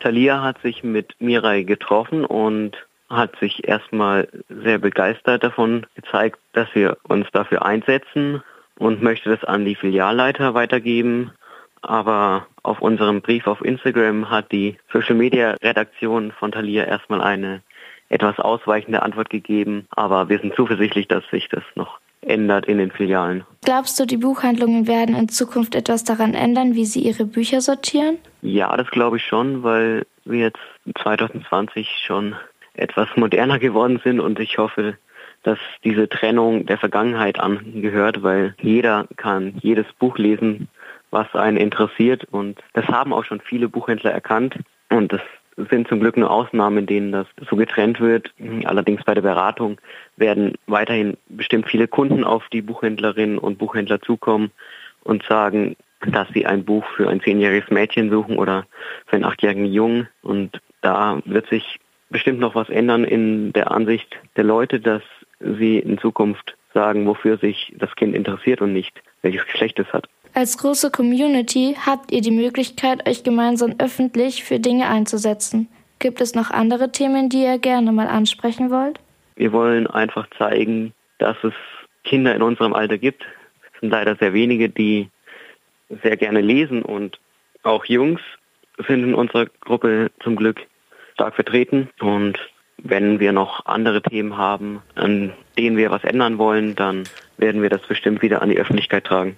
Thalia hat sich mit Mirai getroffen und hat sich erstmal sehr begeistert davon gezeigt, dass wir uns dafür einsetzen und möchte das an die Filialleiter weitergeben. Aber auf unserem Brief auf Instagram hat die Social Media Redaktion von Thalia erstmal eine etwas ausweichende Antwort gegeben. Aber wir sind zuversichtlich, dass sich das noch ändert in den Filialen. Glaubst du, die Buchhandlungen werden in Zukunft etwas daran ändern, wie sie ihre Bücher sortieren? Ja, das glaube ich schon, weil wir jetzt 2020 schon etwas moderner geworden sind und ich hoffe, dass diese Trennung der Vergangenheit angehört, weil jeder kann jedes Buch lesen, was einen interessiert und das haben auch schon viele Buchhändler erkannt und das sind zum Glück nur Ausnahmen, in denen das so getrennt wird. Allerdings bei der Beratung werden weiterhin bestimmt viele Kunden auf die Buchhändlerinnen und Buchhändler zukommen und sagen, dass sie ein Buch für ein zehnjähriges Mädchen suchen oder für einen achtjährigen Jungen. Und da wird sich bestimmt noch was ändern in der Ansicht der Leute, dass sie in Zukunft sagen, wofür sich das Kind interessiert und nicht welches Geschlecht es hat. Als große Community habt ihr die Möglichkeit, euch gemeinsam öffentlich für Dinge einzusetzen. Gibt es noch andere Themen, die ihr gerne mal ansprechen wollt? Wir wollen einfach zeigen, dass es Kinder in unserem Alter gibt. Es sind leider sehr wenige, die sehr gerne lesen und auch Jungs sind in unserer Gruppe zum Glück stark vertreten. Und wenn wir noch andere Themen haben, an denen wir was ändern wollen, dann werden wir das bestimmt wieder an die Öffentlichkeit tragen.